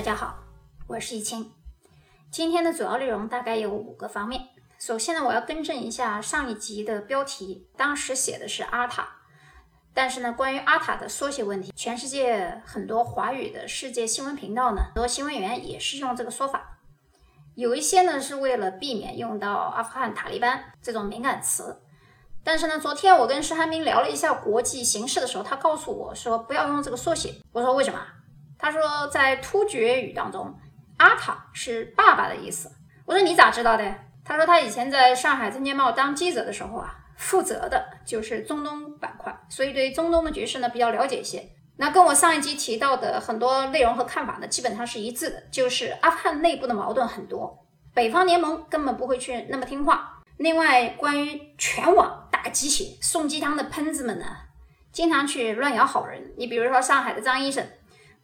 大家好，我是易清。今天的主要内容大概有五个方面。首先呢，我要更正一下上一集的标题，当时写的是阿塔，但是呢，关于阿塔的缩写问题，全世界很多华语的世界新闻频道呢，很多新闻员也是用这个说法。有一些呢是为了避免用到阿富汗塔利班这种敏感词。但是呢，昨天我跟石汉斌聊了一下国际形势的时候，他告诉我说不要用这个缩写。我说为什么？他说在突厥语当中，阿塔是爸爸的意思。我说你咋知道的？他说他以前在上海证券报当记者的时候啊，负责的就是中东板块，所以对中东的局势呢比较了解一些。那跟我上一集提到的很多内容和看法呢，基本上是一致的，就是阿富汗内部的矛盾很多，北方联盟根本不会去那么听话。另外，关于全网打鸡血、送鸡汤的喷子们呢，经常去乱咬好人。你比如说上海的张医生，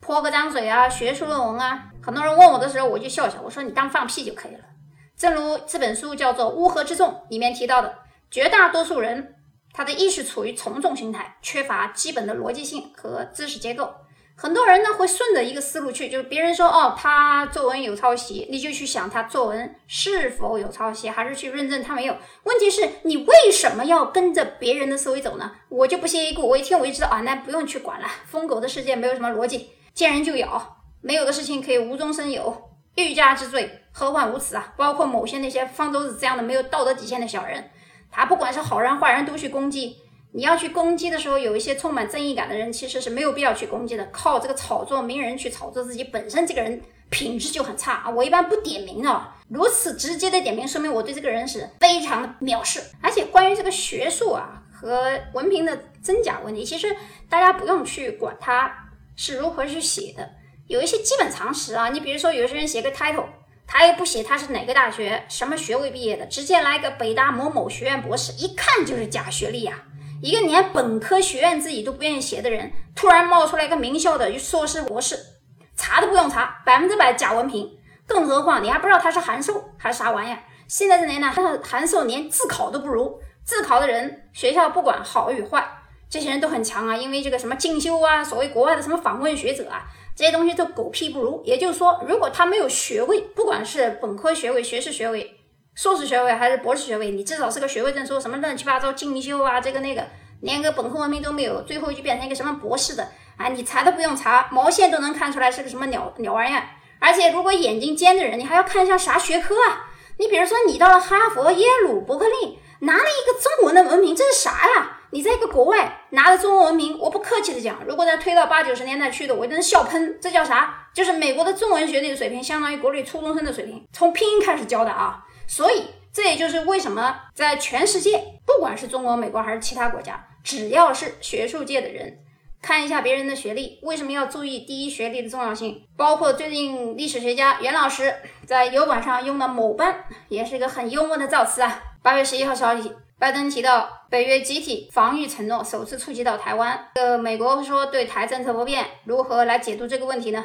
泼个脏水啊，学术论文啊，很多人问我的时候，我就笑笑，我说你当放屁就可以了。正如这本书叫做《乌合之众》里面提到的，绝大多数人他的意识处于从众心态，缺乏基本的逻辑性和知识结构。很多人呢会顺着一个思路去，就是别人说哦，他作文有抄袭，你就去想他作文是否有抄袭，还是去认证他没有。问题是你为什么要跟着别人的思维走呢？我就不屑一顾，我一听我就知道啊，那不用去管了。疯狗的世界没有什么逻辑，见人就咬，没有的事情可以无中生有，欲加之罪，何患无辞啊！包括某些那些方舟子这样的没有道德底线的小人，他不管是好人坏人都去攻击。你要去攻击的时候，有一些充满正义感的人，其实是没有必要去攻击的。靠这个炒作名人去炒作自己，本身这个人品质就很差啊！我一般不点名啊，如此直接的点名，说明我对这个人是非常的藐视。而且关于这个学术啊和文凭的真假问题，其实大家不用去管他是如何去写的，有一些基本常识啊。你比如说，有些人写个 title，他又不写他是哪个大学、什么学位毕业的，直接来个北大某某学院博士，一看就是假学历呀。一个连本科学院自己都不愿意写的人，突然冒出来一个名校的硕士博士，查都不用查，百分之百假文凭。更何况你还不知道他是函授还是啥玩意儿。现在这年呢，函授连自考都不如，自考的人学校不管好与坏，这些人都很强啊。因为这个什么进修啊，所谓国外的什么访问学者啊，这些东西都狗屁不如。也就是说，如果他没有学位，不管是本科学位、学士学位。硕士学位还是博士学位，你至少是个学位证书，什么乱七八糟进修啊，这个那个，连个本科文凭都没有，最后就变成一个什么博士的啊，你查都不用查，毛线都能看出来是个什么鸟鸟玩意儿。而且如果眼睛尖的人，你还要看一下啥学科啊？你比如说你到了哈佛、耶鲁、伯克利，拿了一个中文的文凭，这是啥呀？你在一个国外拿着中文文凭，我不客气的讲，如果再推到八九十年代去的，我真笑喷。这叫啥？就是美国的中文学历的水平，相当于国内初中生的水平，从拼音开始教的啊。所以，这也就是为什么在全世界，不管是中国、美国还是其他国家，只要是学术界的人，看一下别人的学历，为什么要注意第一学历的重要性？包括最近历史学家袁老师在油管上用的“某班”，也是一个很幽默的造词啊。八月十一号消息，拜登提到北约集体防御承诺首次触及到台湾，呃，美国说对台政策不变，如何来解读这个问题呢？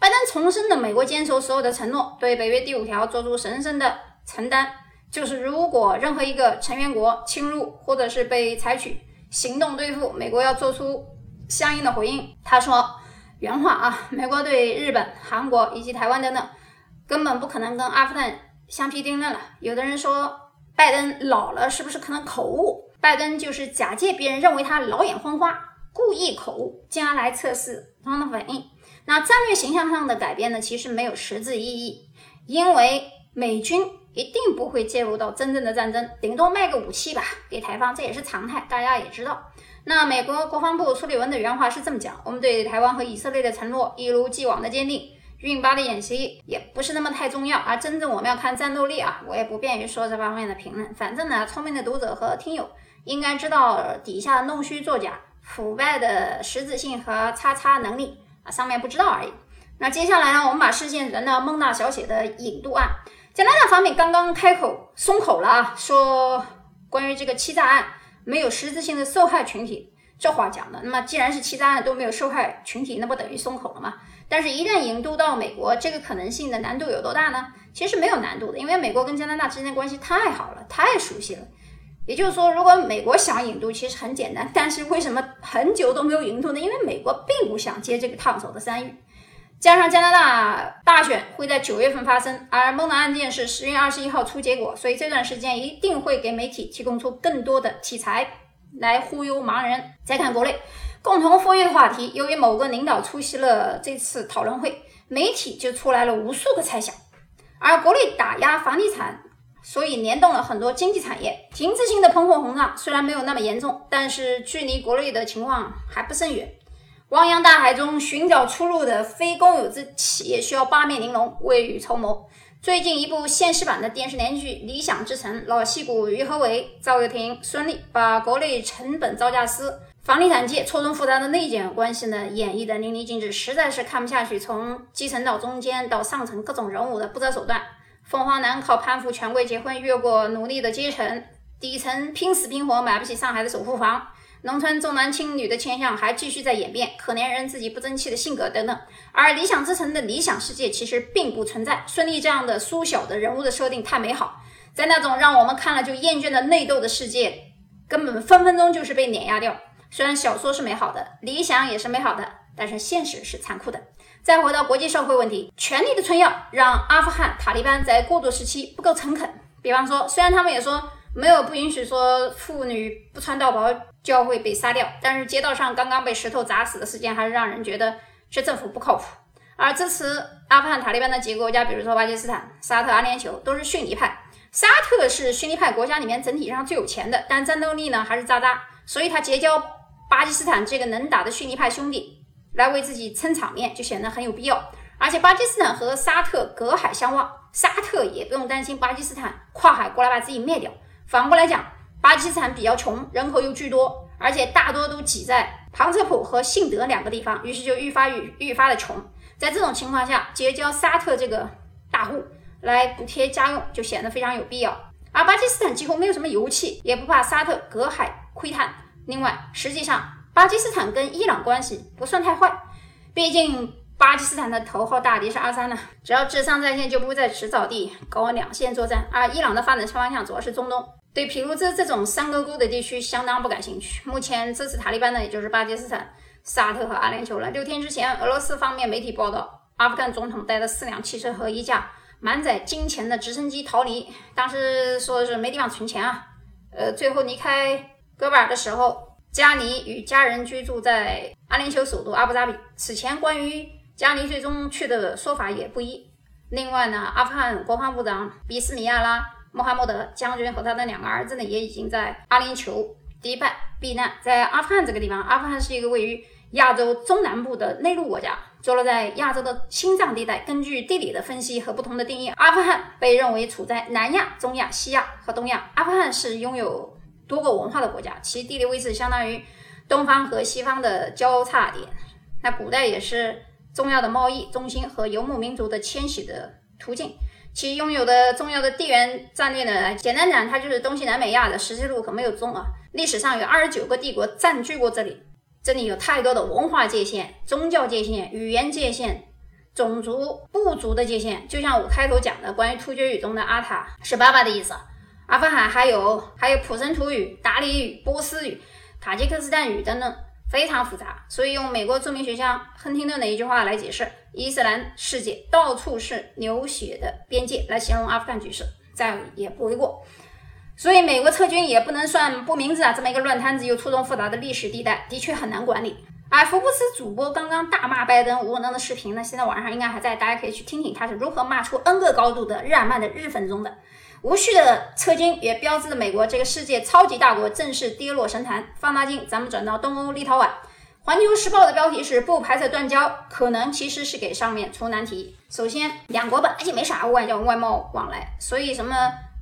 拜登重申了美国坚守所有的承诺，对北约第五条做出神圣的。承担就是，如果任何一个成员国侵入或者是被采取行动对付，美国要做出相应的回应。他说原话啊，美国对日本、韩国以及台湾等等根本不可能跟阿富汗相提并论了。有的人说拜登老了，是不是可能口误？拜登就是假借别人认为他老眼昏花，故意口误，进而来测试他的反应。那战略形象上的改变呢，其实没有实质意义，因为美军。一定不会介入到真正的战争，顶多卖个武器吧给台方，这也是常态，大家也知道。那美国国防部苏利文的原话是这么讲：我们对台湾和以色列的承诺一如既往的坚定，运八的演习也不是那么太重要，而真正我们要看战斗力啊，我也不便于说这方面的评论。反正呢，聪明的读者和听友应该知道底下弄虚作假、腐败的实质性和叉叉能力啊，上面不知道而已。那接下来呢，我们把视线转到孟大小姐的引渡案。加拿大方面刚刚开口松口了啊，说关于这个欺诈案没有实质性的受害群体，这话讲的。那么既然是欺诈案都没有受害群体，那不等于松口了吗？但是，一旦引渡到美国，这个可能性的难度有多大呢？其实没有难度的，因为美国跟加拿大之间的关系太好了，太熟悉了。也就是说，如果美国想引渡，其实很简单。但是为什么很久都没有引渡呢？因为美国并不想接这个烫手的山芋。加上加拿大大选会在九月份发生，而孟的案件是十月二十一号出结果，所以这段时间一定会给媒体提供出更多的题材来忽悠盲人。再看国内共同富裕的话题，由于某个领导出席了这次讨论会，媒体就出来了无数个猜想。而国内打压房地产，所以联动了很多经济产业，停滞性的通货膨胀虽然没有那么严重，但是距离国内的情况还不甚远。汪洋大海中寻找出路的非公有制企业需要八面玲珑，未雨绸缪。最近一部现实版的电视连续剧《理想之城》，老戏骨于和伟、赵又廷、孙俪把国内成本造价师、房地产界错综复杂的内卷关系呢演绎的淋漓尽致，实在是看不下去。从基层到中间到上层，各种人物的不择手段。凤凰男靠攀附权贵结婚，越过努力的阶层，底层拼死拼活买不起上海的首付房。农村重男轻女的倾向还继续在演变，可怜人自己不争气的性格等等。而理想之城的理想世界其实并不存在。孙俪这样的缩小的人物的设定太美好，在那种让我们看了就厌倦的内斗的世界，根本分分钟就是被碾压掉。虽然小说是美好的，理想也是美好的，但是现实是残酷的。再回到国际社会问题，权力的春药让阿富汗塔利班在过渡时期不够诚恳。比方说，虽然他们也说没有不允许说妇女不穿道袍。就要会被杀掉，但是街道上刚刚被石头砸死的事件还是让人觉得这政府不靠谱。而支持阿富汗塔利班的几个国家，比如说巴基斯坦、沙特、阿联酋，都是逊尼派。沙特是逊尼派国家里面整体上最有钱的，但战斗力呢还是渣渣，所以他结交巴基斯坦这个能打的逊尼派兄弟来为自己撑场面，就显得很有必要。而且巴基斯坦和沙特隔海相望，沙特也不用担心巴基斯坦跨海过来把自己灭掉。反过来讲。巴基斯坦比较穷，人口又巨多，而且大多都挤在旁遮普和信德两个地方，于是就愈发愈愈发的穷。在这种情况下，结交沙特这个大户来补贴家用，就显得非常有必要。而巴基斯坦几乎没有什么油气，也不怕沙特隔海窥探。另外，实际上巴基斯坦跟伊朗关系不算太坏，毕竟巴基斯坦的头号大敌是阿三呢，只要智商在线，就不会在迟早地搞两线作战。而伊朗的发展方向主要是中东。对譬如这这种山沟沟的地区相当不感兴趣。目前支持塔利班的也就是巴基斯坦、沙特和阿联酋了。六天之前，俄罗斯方面媒体报道，阿富汗总统带着四辆汽车和一架满载金钱的直升机逃离。当时说是没地方存钱啊。呃，最后离开戈巴尔的时候，加尼与家人居住在阿联酋首都阿布扎比。此前关于加尼最终去的说法也不一。另外呢，阿富汗国防部长比斯米亚拉。穆罕默德将军和他的两个儿子呢，也已经在阿联酋迪拜避难。在阿富汗这个地方，阿富汗是一个位于亚洲中南部的内陆国家，坐落在亚洲的心脏地带。根据地理的分析和不同的定义，阿富汗被认为处在南亚、中亚、西亚和东亚。阿富汗是拥有多个文化的国家，其地理位置相当于东方和西方的交叉点。那古代也是重要的贸易中心和游牧民族的迁徙的途径。其拥有的重要的地缘战略呢？简单讲，它就是东西南北亚的十字路口没有中啊。历史上有二十九个帝国占据过这里，这里有太多的文化界限、宗教界限、语言界限、种族部族的界限。就像我开头讲的，关于突厥语中的阿塔是爸爸的意思。阿富汗还有还有普什图语、达里语、波斯语、塔吉克斯坦语等等。非常复杂，所以用美国著名学家亨廷顿的一句话来解释：伊斯兰世界到处是流血的边界，来形容阿富汗局势，再也不为过。所以美国撤军也不能算不明智啊！这么一个乱摊子又错综复杂的历史地带，的确很难管理。而福布斯主播刚刚大骂拜登无能的视频呢，现在网上应该还在，大家可以去听听他是如何骂出 N 个高度的日耳曼的日粉中的。无序的撤军也标志着美国这个世界超级大国正式跌落神坛。放大镜，咱们转到东欧立陶宛。环球时报的标题是不排斥断交，可能其实是给上面出难题。首先，两国本来就没啥外交外贸往来，所以什么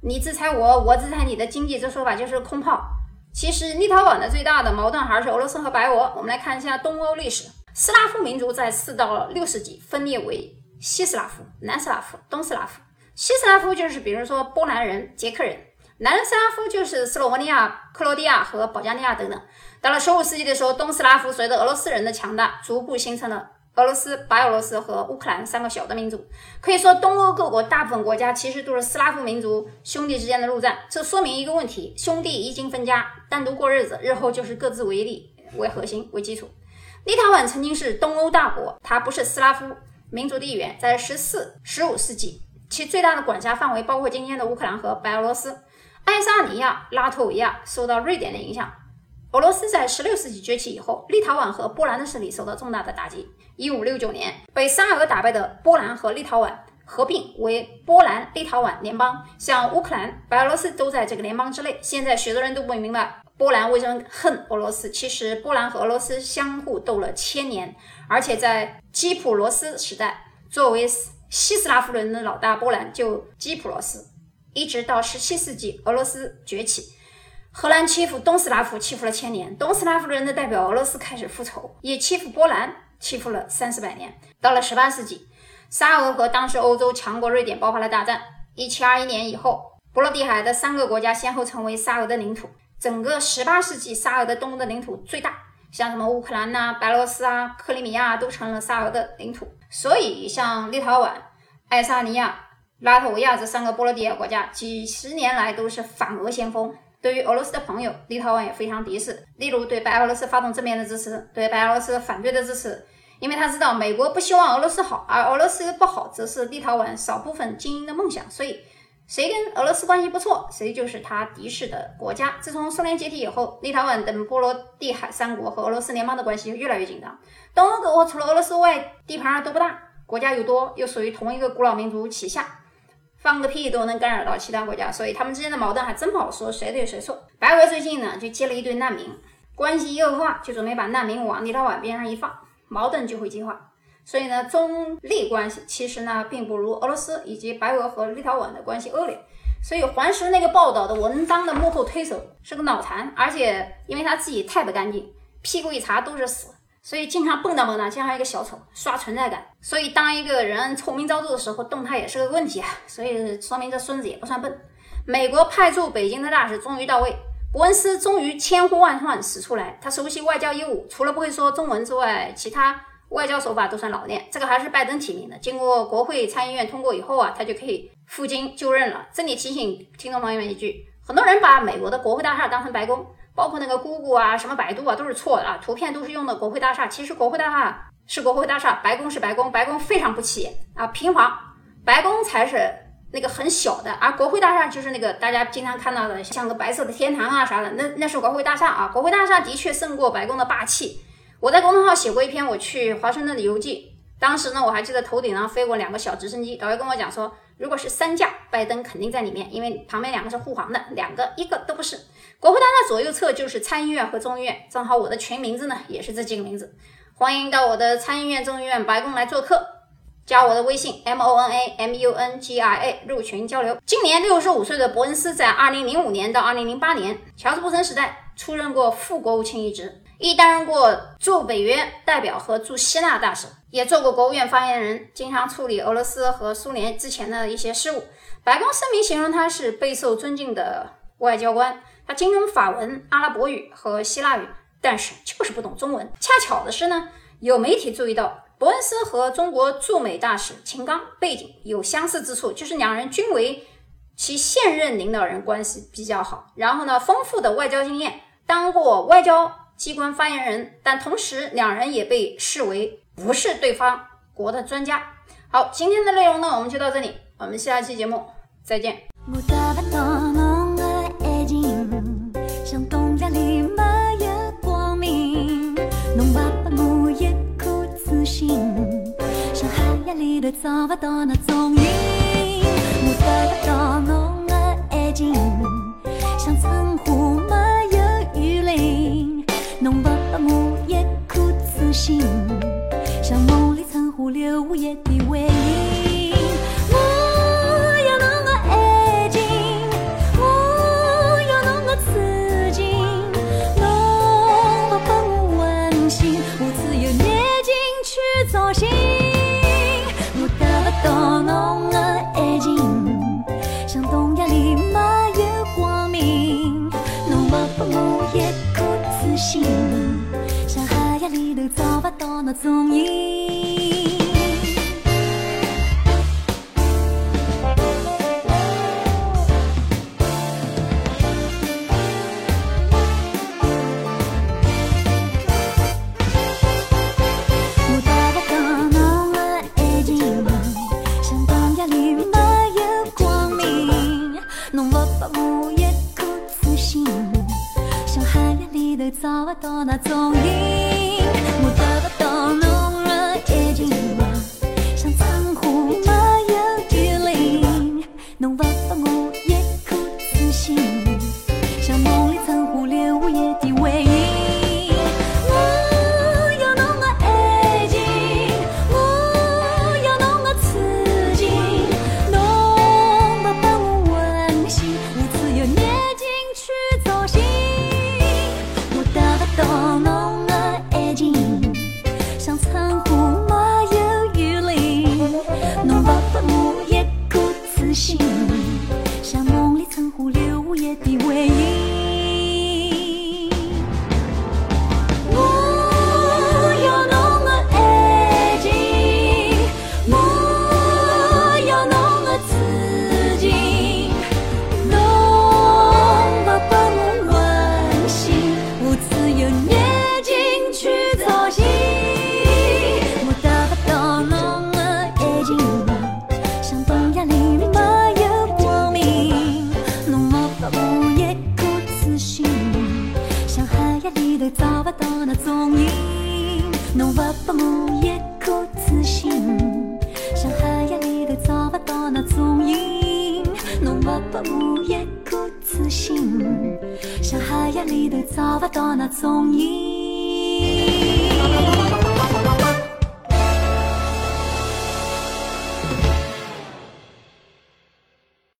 你制裁我，我制裁你的经济，这说法就是空炮。其实立陶宛的最大的矛盾还是俄罗斯和白俄。我们来看一下东欧历史，斯拉夫民族在四到六世纪分裂为西斯拉夫、南斯拉夫、东斯拉夫。西斯拉夫就是比如说波兰人、捷克人，南斯拉夫就是斯洛文尼亚、克罗地亚和保加利亚等等。到了十五世纪的时候，东斯拉夫随着俄罗斯人的强大，逐步形成了俄罗斯、白俄罗斯和乌克兰三个小的民族。可以说，东欧各国大部分国家其实都是斯拉夫民族兄弟之间的陆战。这说明一个问题：兄弟一经分家，单独过日子，日后就是各自为利为核心为基础。立陶宛曾经是东欧大国，它不是斯拉夫。民族地缘，在十四、十五世纪，其最大的管辖范围包括今天的乌克兰和白俄罗斯。爱沙尼亚、拉脱维亚受到瑞典的影响。俄罗斯在十六世纪崛起以后，立陶宛和波兰的势力受到重大的打击。一五六九年，被沙俄打败的波兰和立陶宛合并为波兰立陶宛联邦，像乌克兰、白俄罗斯都在这个联邦之内。现在许多人都不明白波兰为什么恨俄罗斯。其实，波兰和俄罗斯相互斗了千年，而且在基普罗斯时代，作为西斯拉夫人的老大，波兰就基普罗斯，一直到十七世纪俄罗斯崛起。荷兰欺负东斯拉夫，欺负了千年。东斯拉夫人的代表俄罗斯开始复仇，也欺负波兰，欺负了三四百年。到了十八世纪，沙俄和当时欧洲强国瑞典爆发了大战。一七二一年以后，波罗的海的三个国家先后成为沙俄的领土。整个十八世纪，沙俄的东的领土最大，像什么乌克兰呐、白俄罗斯啊、克里米亚都成了沙俄的领土。所以，像立陶宛、爱沙尼亚、拉脱维亚这三个波罗的海国家，几十年来都是反俄先锋。对于俄罗斯的朋友，立陶宛也非常敌视。例如，对白俄罗斯发动正面的支持，对白俄罗斯反对的支持，因为他知道美国不希望俄罗斯好，而俄罗斯不好，则是立陶宛少部分精英的梦想。所以，谁跟俄罗斯关系不错，谁就是他敌视的国家。自从苏联解体以后，立陶宛等波罗的海三国和俄罗斯联邦的关系越来越紧张。东欧各国除了俄罗斯外，地盘都不大，国家又多，又属于同一个古老民族旗下。放个屁都能干扰到其他国家，所以他们之间的矛盾还真不好说谁对谁错。白俄最近呢就接了一堆难民，关系一恶化就准备把难民往立陶宛边上一放，矛盾就会激化。所以呢，中立关系其实呢并不如俄罗斯以及白俄和立陶宛的关系恶劣。所以环石那个报道的文章的幕后推手是个脑残，而且因为他自己太不干净，屁股一擦都是屎。所以经常蹦跶蹦跶，就像一个小丑，刷存在感。所以当一个人臭名昭著的时候，动态也是个问题啊。所以说明这孙子也不算笨。美国派驻北京的大使终于到位，伯恩斯终于千呼万唤使出来。他熟悉外交业务，除了不会说中文之外，其他外交手法都算老练。这个还是拜登提名的，经过国会参议院通过以后啊，他就可以赴京就任了。这里提醒听众朋友们一句：很多人把美国的国会大厦当成白宫。包括那个姑姑啊，什么百度啊，都是错的啊！图片都是用的国会大厦，其实国会大厦是国会大厦，白宫是白宫，白宫非常不起眼啊，平房，白宫才是那个很小的，而国会大厦就是那个大家经常看到的，像个白色的天堂啊啥的，那那是国会大厦啊，国会大厦的确胜过白宫的霸气。我在公众号写过一篇我去华盛顿的游记，当时呢我还记得头顶上飞过两个小直升机，导游跟我讲说。如果是三架，拜登肯定在里面，因为旁边两个是护航的，两个一个都不是。国会大厦左右侧就是参议院和众议院，正好我的全名字呢也是这几个名字。欢迎到我的参议院、众议院、白宫来做客，加我的微信 m o n a m u n g i a 入群交流。今年六十五岁的伯恩斯，在二零零五年到二零零八年乔治布什时代出任过副国务卿一职。亦担任过驻北约代表和驻希腊大使，也做过国务院发言人，经常处理俄罗斯和苏联之前的一些事务。白宫声明形容他是备受尊敬的外交官，他精通法文、阿拉伯语和希腊语，但是就是不懂中文。恰巧的是呢，有媒体注意到伯恩斯和中国驻美大使秦刚背景有相似之处，就是两人均为其现任领导人关系比较好，然后呢，丰富的外交经验，当过外交。机关发言人，但同时两人也被视为不是对方国的专家。好，今天的内容呢，我们就到这里，我们下期节目再见。找不到那踪影，我得不到侬的爱情，像春花没有雨淋，侬不给我一颗痴心，像梦里春花留一夜的。踪影我找不到那爱情像夜里没有光明我自像黑夜里找不到那踪影心。 ผ้一颗痴心像ยกคู่ต่อสิ่งช่างฮายังไม่ได้ตอ